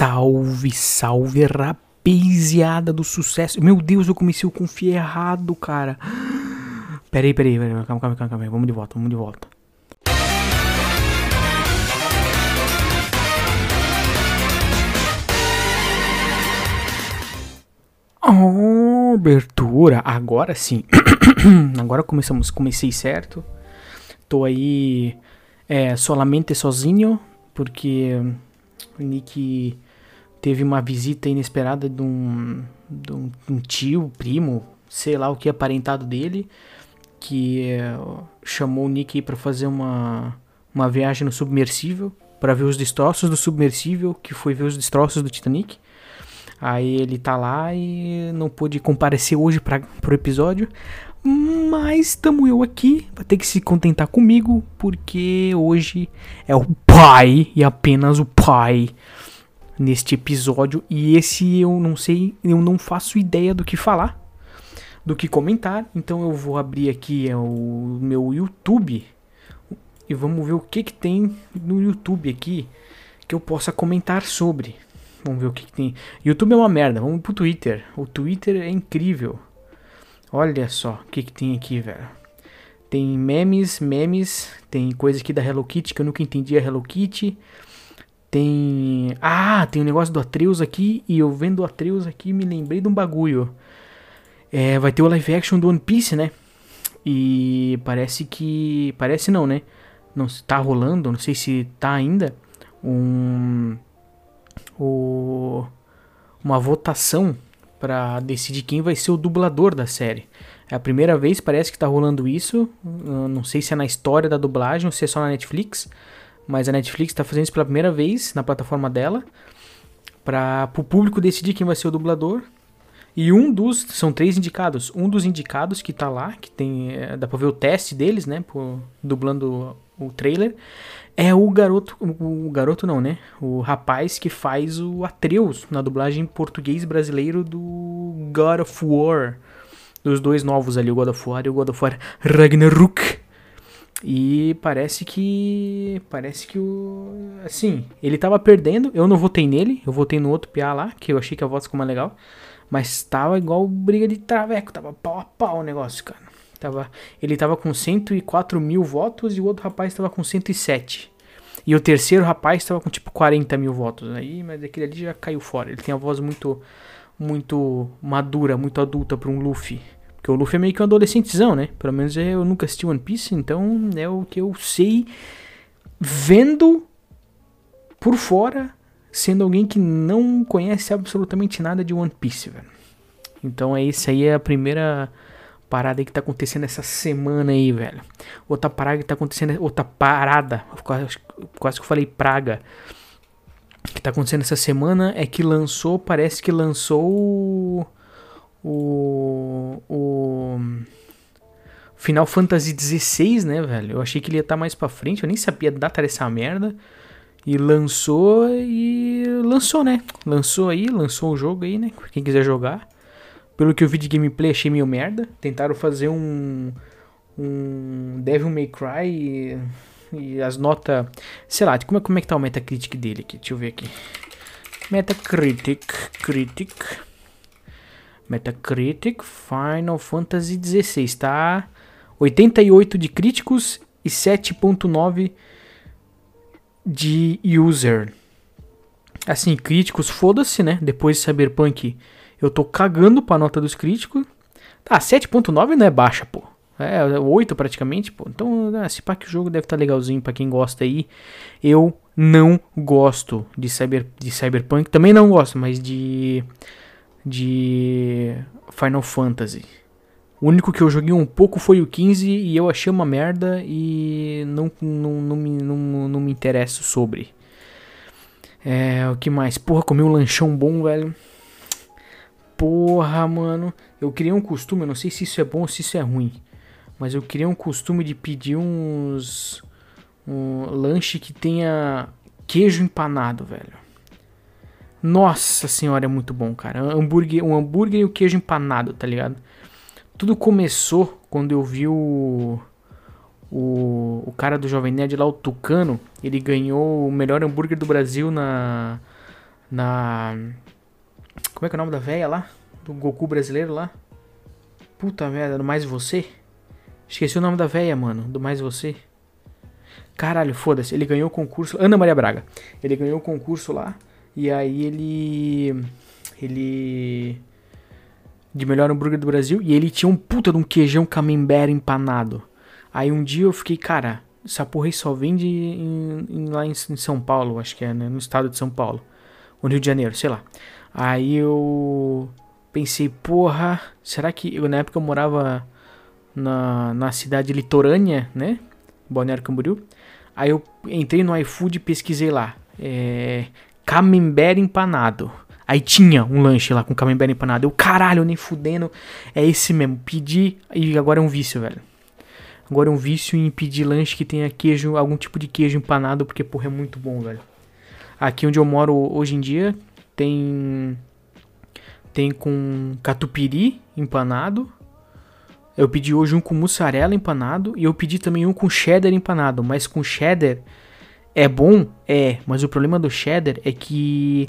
Salve, salve, rapaziada do sucesso. Meu Deus, eu comecei o confio errado, cara. Peraí, peraí, peraí. Calma, calma, calma, calma. Vamos de volta, vamos de volta. Oh, abertura. Agora sim. Agora começamos. Comecei certo. Tô aí é, solamente sozinho. Porque Nick teve uma visita inesperada de um, de um, um tio, primo, sei lá o que aparentado dele, que é, chamou o Nick para fazer uma, uma viagem no submersível para ver os destroços do submersível, que foi ver os destroços do Titanic. Aí ele tá lá e não pôde comparecer hoje para pro episódio, mas estamos eu aqui, vai ter que se contentar comigo, porque hoje é o pai e apenas o pai neste episódio. E esse eu não sei, eu não faço ideia do que falar, do que comentar. Então eu vou abrir aqui é, o meu YouTube e vamos ver o que, que tem no YouTube aqui que eu possa comentar sobre. Vamos ver o que, que tem. YouTube é uma merda, vamos pro Twitter. O Twitter é incrível. Olha só o que, que tem aqui, velho. Tem memes, memes, tem coisa aqui da Hello Kitty que eu nunca entendi a Hello Kitty. Tem. Ah, tem um negócio do Atreus aqui. E eu vendo o Atreus aqui me lembrei de um bagulho. É, vai ter o live action do One Piece, né? E parece que. Parece não, né? Não tá rolando, não sei se tá ainda. Um. O, uma votação para decidir quem vai ser o dublador da série. É a primeira vez, parece que tá rolando isso. não sei se é na história da dublagem ou se é só na Netflix. Mas a Netflix está fazendo isso pela primeira vez na plataforma dela. Para o público decidir quem vai ser o dublador. E um dos. São três indicados. Um dos indicados que tá lá, que tem. É, dá pra ver o teste deles, né? Por, dublando o trailer. É o garoto. O garoto não, né? O rapaz que faz o Atreus na dublagem português brasileiro do God of War. Dos dois novos ali, o God of War e o God of War Ragnarok. E parece que. Parece que o. Assim, ele tava perdendo. Eu não votei nele, eu votei no outro PA lá, que eu achei que a voz ficou mais legal. Mas tava igual briga de traveco, tava pau a pau o negócio, cara. Tava, ele tava com 104 mil votos e o outro rapaz tava com 107. E o terceiro rapaz tava com tipo 40 mil votos. Aí, mas aquele ali já caiu fora. Ele tem a voz muito, muito madura, muito adulta para um Luffy. Porque o Luffy é meio que um adolescentezão, né? Pelo menos eu nunca assisti One Piece, então é o que eu sei vendo por fora, sendo alguém que não conhece absolutamente nada de One Piece, velho. Então é isso aí é a primeira parada que tá acontecendo essa semana aí, velho. Outra parada que tá acontecendo, outra parada, quase, quase que eu falei praga, que tá acontecendo essa semana é que lançou, parece que lançou o, o Final Fantasy XVI, né, velho? Eu achei que ele ia estar tá mais pra frente, eu nem sabia data dessa merda. E lançou e lançou, né? Lançou aí, lançou o jogo aí, né? Quem quiser jogar. Pelo que eu vi de gameplay, achei meio merda. Tentaram fazer um um Devil May Cry e, e as notas, sei lá, como é, como é que tá o Metacritic dele aqui? Deixa eu ver aqui. Metacritic, Critic. Metacritic Final Fantasy XVI, tá? 88 de críticos e 7.9 de user. Assim, críticos, foda-se, né? Depois de Cyberpunk, eu tô cagando pra nota dos críticos. Tá, 7.9 não é baixa, pô. É, 8 praticamente, pô. Então, ah, se pá que o jogo deve estar tá legalzinho pra quem gosta aí. Eu não gosto de, cyber, de Cyberpunk. Também não gosto, mas de de Final Fantasy. O único que eu joguei um pouco foi o 15 e eu achei uma merda e não, não, não, me, não, não me interesso sobre. É, o que mais? Porra, comi um lanchão bom, velho. Porra, mano. Eu criei um costume, eu não sei se isso é bom ou se isso é ruim. Mas eu criei um costume de pedir uns. Um lanche que tenha queijo empanado, velho. Nossa senhora, é muito bom, cara. Um hambúrguer, um hambúrguer e o queijo empanado, tá ligado? Tudo começou quando eu vi o, o, o cara do Jovem Nerd lá, o Tucano. Ele ganhou o melhor hambúrguer do Brasil na, Na. Como é que é o nome da véia lá? Do Goku brasileiro lá? Puta merda, do Mais Você? Esqueci o nome da véia, mano. Do Mais Você. Caralho, foda-se. Ele ganhou o concurso. Ana Maria Braga. Ele ganhou o concurso lá. E aí ele. Ele. De melhor hambúrguer do Brasil. E ele tinha um puta de um queijão camembert empanado. Aí um dia eu fiquei, cara, essa porra aí só vende em, em, lá em, em, São Paulo, acho que é, né? No estado de São Paulo. Ou Rio de Janeiro, sei lá. Aí eu pensei, porra, será que. Eu, na época eu morava na, na cidade litorânea, né? Balneário Camboriú. Aí eu entrei no iFood e pesquisei lá. É, camembert empanado. Aí tinha um lanche lá com camembert empanado. Eu, caralho, nem fudendo. É esse mesmo. Pedi e agora é um vício, velho. Agora é um vício em pedir lanche que tenha queijo, algum tipo de queijo empanado, porque, porra, é muito bom, velho. Aqui onde eu moro hoje em dia, tem. Tem com catupiry empanado. Eu pedi hoje um com mussarela empanado. E eu pedi também um com cheddar empanado. Mas com cheddar é bom? É. Mas o problema do cheddar é que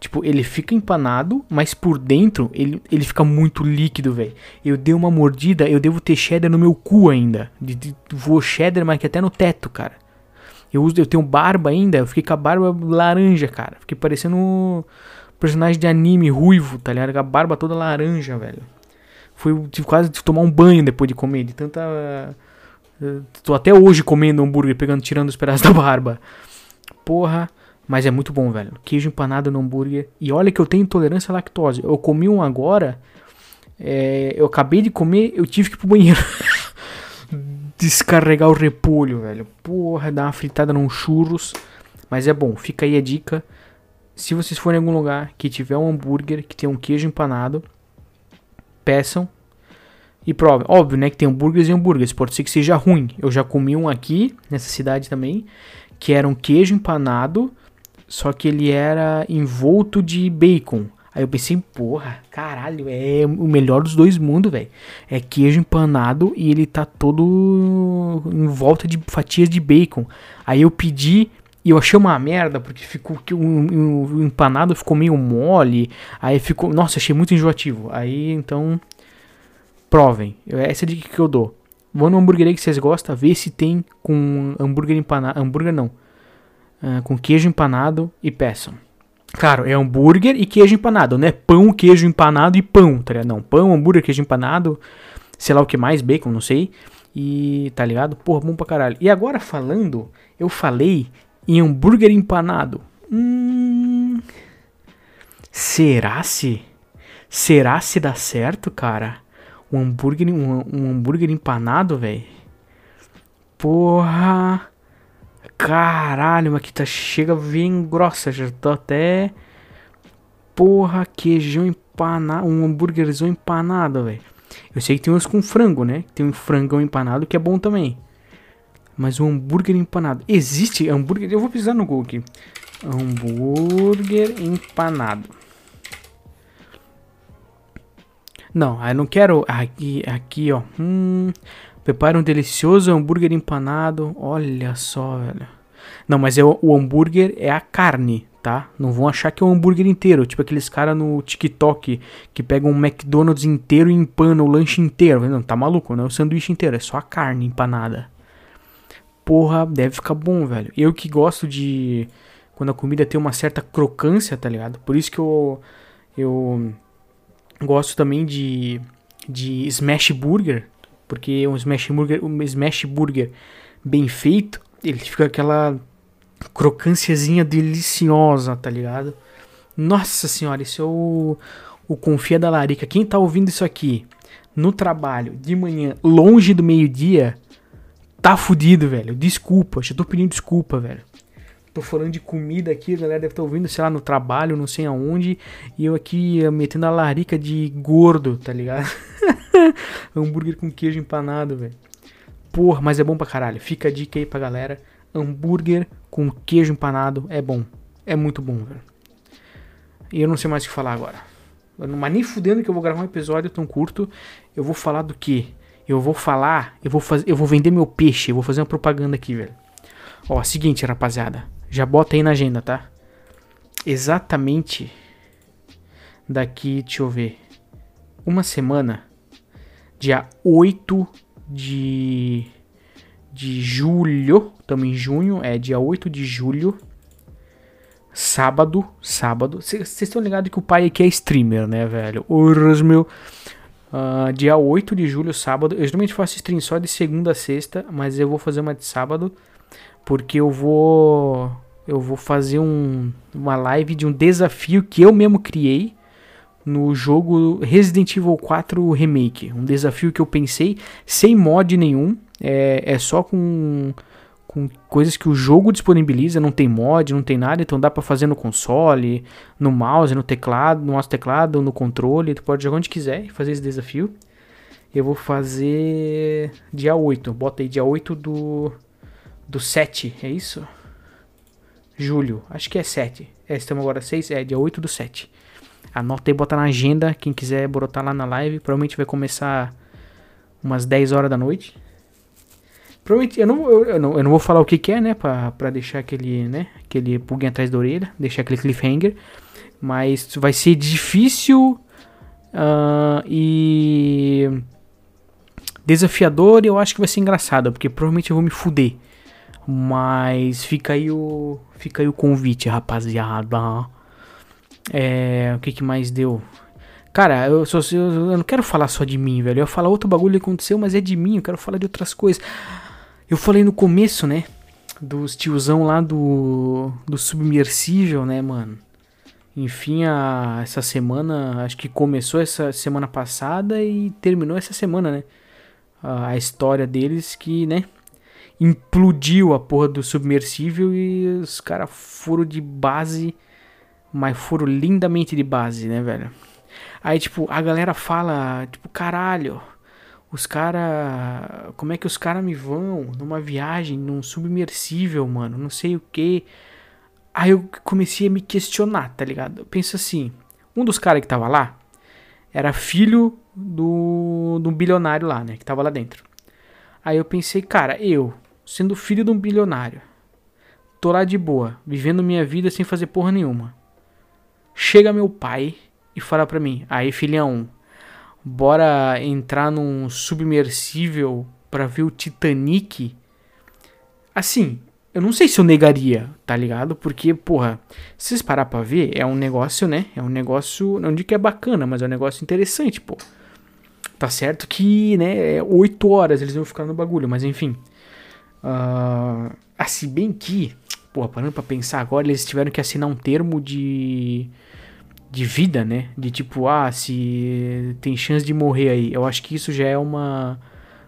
Tipo, ele fica empanado, mas por dentro ele, ele fica muito líquido, velho. Eu dei uma mordida, eu devo ter cheddar no meu cu ainda. De, de, voou cheddar, mas que até no teto, cara. Eu, uso, eu tenho barba ainda, eu fiquei com a barba laranja, cara. Fiquei parecendo um personagem de anime ruivo, tá ligado? Com a barba toda laranja, velho. Foi tive quase de tomar um banho depois de comer, de tanta. Uh, tô até hoje comendo hambúrguer, pegando, tirando os pedaços da barba. Porra. Mas é muito bom, velho. Queijo empanado no hambúrguer. E olha que eu tenho intolerância à lactose. Eu comi um agora. É, eu acabei de comer, eu tive que ir pro banheiro. Descarregar o repolho, velho. Porra, dar uma fritada num churros. Mas é bom, fica aí a dica. Se vocês forem em algum lugar que tiver um hambúrguer que tem um queijo empanado, peçam e provem. Óbvio, né, que tem hambúrgueres e hambúrgueres. Pode ser que seja ruim. Eu já comi um aqui, nessa cidade também, que era um queijo empanado só que ele era envolto de bacon. Aí eu pensei, porra, caralho, é o melhor dos dois mundos, velho. É queijo empanado e ele tá todo em volta de fatias de bacon. Aí eu pedi e eu achei uma merda, porque ficou o, o, o, empanado ficou meio mole. Aí ficou. Nossa, achei muito enjoativo. Aí então. Provem. Essa é a dica que eu dou. Vão no hambúrguer aí que vocês gostam, vê se tem com hambúrguer empanado. Hambúrguer não uh, com queijo empanado e peçam. Claro, é hambúrguer e queijo empanado, né? Pão, queijo empanado e pão, tá ligado? Não, pão, hambúrguer, queijo empanado, sei lá o que mais, bacon, não sei. E tá ligado? Porra, bom pra caralho. E agora falando, eu falei em hambúrguer empanado. Hum. Será se? Será se dá certo, cara? Um hambúrguer, um, um hambúrguer empanado, velho? Porra. Caralho, mas que tá chega bem grossa, já tô até porra, queijão empanado, um hambúrguerzão empanado, velho. Eu sei que tem uns com frango, né? Tem um frangão empanado que é bom também. Mas um hambúrguer empanado. Existe hambúrguer? Eu vou precisar no Google aqui. Hambúrguer empanado. Não, eu não quero aqui, aqui, ó. Hum, Prepara um delicioso hambúrguer empanado. Olha só, velho. Não, mas é o, o, hambúrguer é a carne, tá? Não vão achar que é um hambúrguer inteiro. Tipo aqueles caras no TikTok que pegam um McDonald's inteiro e empanam o lanche inteiro. Não, tá maluco, não é o sanduíche inteiro, é só a carne empanada. Porra, deve ficar bom, velho. Eu que gosto de. Quando a comida tem uma certa crocância, tá ligado? Por isso que eu. Eu gosto também de. De smash burger, porque um smash burger, um smash burger bem feito, ele fica aquela crocânciazinha deliciosa, tá ligado? Nossa senhora, isso é o, o confia da larica. Quem tá ouvindo isso aqui no trabalho, de manhã, longe do meio-dia, tá fudido, velho. Desculpa, já tô pedindo desculpa, velho. Tô falando de comida aqui, a galera deve estar tá ouvindo, sei lá, no trabalho, não sei aonde. E eu aqui eh, metendo a larica de gordo, tá ligado? Hambúrguer com queijo empanado, velho. Porra, mas é bom pra caralho. Fica a dica aí pra galera. Hambúrguer com queijo empanado é bom. É muito bom, velho. E eu não sei mais o que falar agora. Mas nem fudendo que eu vou gravar um episódio tão curto. Eu vou falar do que? Eu vou falar, eu vou fazer, eu vou vender meu peixe, eu vou fazer uma propaganda aqui, velho. Ó, seguinte, rapaziada. Já bota aí na agenda, tá? exatamente daqui, deixa eu ver, uma semana, dia 8 de, de julho, estamos em junho, é dia 8 de julho, sábado, sábado, vocês estão ligados que o pai aqui é streamer, né, velho? Urras, meu... Uh, dia 8 de julho, sábado. Eu geralmente faço stream só de segunda a sexta, mas eu vou fazer uma de sábado. Porque eu vou. Eu vou fazer um, uma live de um desafio que eu mesmo criei no jogo Resident Evil 4 Remake. Um desafio que eu pensei sem mod nenhum. É, é só com, com coisas que o jogo disponibiliza. Não tem mod, não tem nada. Então dá pra fazer no console, no mouse, no teclado, no mouse teclado, no controle. Tu pode jogar onde quiser e fazer esse desafio. Eu vou fazer dia 8. Bota aí dia 8 do, do 7, é isso? Julho, acho que é 7. É, estamos agora 6, é dia 8 do 7. Anota e bota na agenda, quem quiser botar lá na live. Provavelmente vai começar umas 10 horas da noite. Provavelmente, eu não, eu, eu não, eu não vou falar o que, que é, né? Pra, pra deixar aquele, né? Aquele pulguinho atrás da orelha. Deixar aquele cliffhanger. Mas vai ser difícil uh, e desafiador. E eu acho que vai ser engraçado. Porque provavelmente eu vou me fuder. Mas fica aí o, fica aí o convite, rapaziada. É, o que, que mais deu? Cara, eu, eu, eu, não quero falar só de mim, velho. Eu ia falar outro bagulho que aconteceu, mas é de mim. Eu quero falar de outras coisas. Eu falei no começo, né? Dos tiozão lá do, do submersível, né, mano? Enfim, a, essa semana, acho que começou essa semana passada e terminou essa semana, né? A, a história deles que, né? Implodiu a porra do submersível e os caras foram de base mas foram lindamente de base, né, velho? Aí, tipo, a galera fala, tipo, caralho, os cara. Como é que os caras me vão numa viagem, num submersível, mano? Não sei o que. Aí eu comecei a me questionar, tá ligado? Eu penso assim: um dos caras que tava lá era filho do, do bilionário lá, né? Que tava lá dentro. Aí eu pensei, cara, eu, sendo filho de um bilionário, tô lá de boa, vivendo minha vida sem fazer porra nenhuma. Chega meu pai e fala pra mim: Aí, filhão, bora entrar num submersível pra ver o Titanic? Assim, eu não sei se eu negaria, tá ligado? Porque, porra, se vocês parar pra ver, é um negócio, né? É um negócio, não digo que é bacana, mas é um negócio interessante, pô. Tá certo que, né, é 8 horas eles vão ficar no bagulho, mas enfim. Uh, assim, bem que, porra, parando pra pensar agora, eles tiveram que assinar um termo de de vida, né? De tipo, ah, se tem chance de morrer aí. Eu acho que isso já é uma,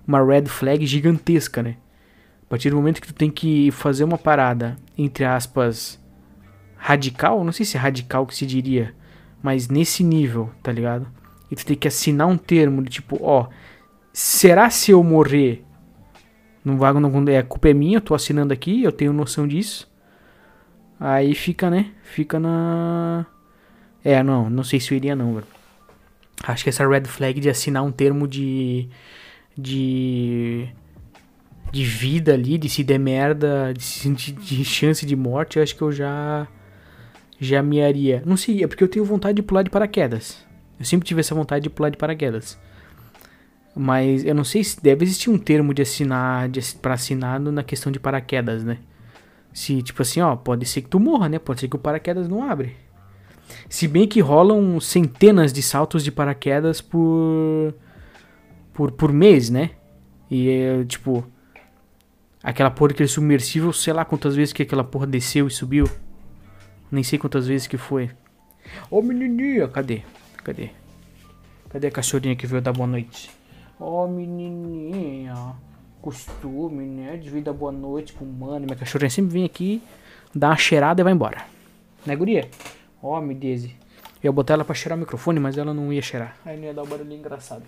uma red flag gigantesca, né? A partir do momento que tu tem que fazer uma parada, entre aspas, radical, não sei se é radical que se diria, mas nesse nível, tá ligado? E tu tem que assinar um termo de tipo, ó, será se eu morrer? Não vai, não, é, a culpa é minha, eu tô assinando aqui, eu tenho noção disso. Aí fica, né? Fica na é, não, não sei se eu iria não, velho. Acho que essa red flag de assinar um termo de. de. de vida ali, de se der merda, de, de, de chance de morte, eu acho que eu já. já me aria. Não sei, é porque eu tenho vontade de pular de paraquedas. Eu sempre tive essa vontade de pular de paraquedas. Mas eu não sei se deve existir um termo de assinar de, para assinado na questão de paraquedas, né? Se, tipo assim, ó, pode ser que tu morra, né? Pode ser que o paraquedas não abre. Se bem que rolam centenas de saltos de paraquedas por. por, por mês, né? E é tipo. Aquela porra daquele submersível, sei lá quantas vezes que aquela porra desceu e subiu. Nem sei quantas vezes que foi. Ô menininha, cadê? Cadê? Cadê a cachorrinha que veio dar boa noite? Ô oh, menininha, costume, né? De vir dar boa noite pro mano. Minha cachorrinha sempre vem aqui, dá uma cheirada e vai embora. Né, guria? Ó, oh, me Daisy. Eu ia botar ela pra cheirar o microfone, mas ela não ia cheirar. Aí não ia dar um barulho engraçado.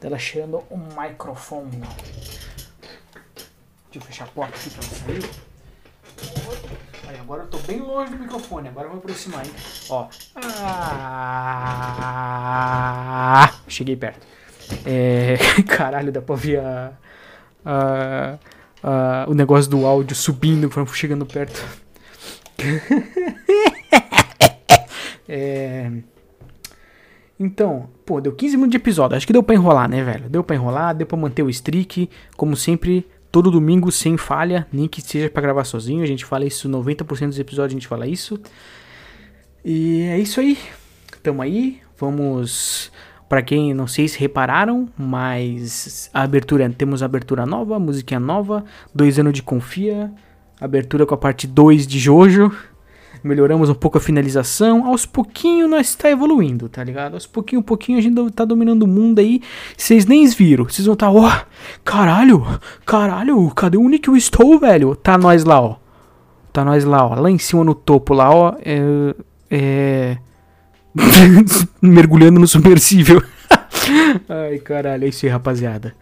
Dela cheirando o microfone. Deixa eu fechar a porta aqui pra não sair. Aí, agora eu tô bem longe do microfone. Agora eu vou aproximar, hein? Ó. Ah, cheguei perto. É, caralho, dá pra ouvir a, a, a, o negócio do áudio subindo chegando perto. É... Então, pô, deu 15 minutos de episódio. Acho que deu pra enrolar, né, velho? Deu pra enrolar, deu pra manter o streak. Como sempre, todo domingo sem falha. Nem que seja pra gravar sozinho. A gente fala isso, 90% dos episódios a gente fala isso. E é isso aí. Tamo aí. Vamos. Para quem não sei se repararam, mas a abertura temos abertura nova, musiquinha nova, dois anos de confia, abertura com a parte 2 de Jojo melhoramos um pouco a finalização. Aos pouquinho nós está evoluindo, tá ligado? Aos pouquinho, pouquinho a gente tá dominando o mundo aí. Vocês nem viram. Vocês vão estar, tá, ó, caralho, caralho, cadê o Nick Estou, velho? Tá nós lá, ó. Tá nós lá, ó. Lá em cima no topo, lá, ó. É. é... Mergulhando no submersível. Ai, caralho, é isso aí, rapaziada.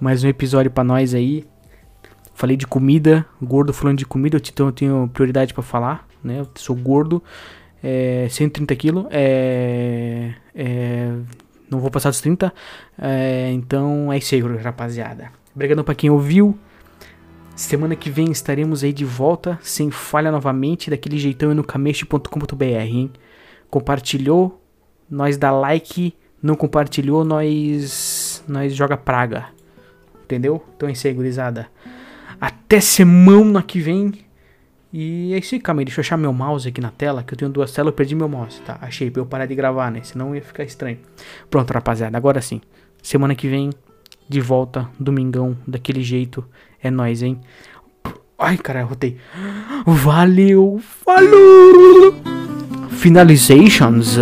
Mais um episódio para nós aí. Falei de comida, gordo falando de comida, então eu tenho prioridade para falar né? Eu sou gordo, é, 130 quilos, é, é, não vou passar dos 30, é, então é isso aí, rapaziada. Obrigado pra quem ouviu. Semana que vem estaremos aí de volta, sem falha novamente, daquele jeitão no cameixo.com.br, hein? Compartilhou, nós dá like, não compartilhou, nós nós joga praga. Entendeu? Então é isso aí, gurizada. Até semana que vem. E é isso aí, calma aí, deixa eu achar meu mouse aqui na tela, que eu tenho duas telas, eu perdi meu mouse, tá? Achei, pra eu parar de gravar, né? Senão ia ficar estranho. Pronto, rapaziada, agora sim. Semana que vem, de volta, domingão, daquele jeito. É nóis, hein? Ai, caralho, rotei. Valeu, falou! Finalizations.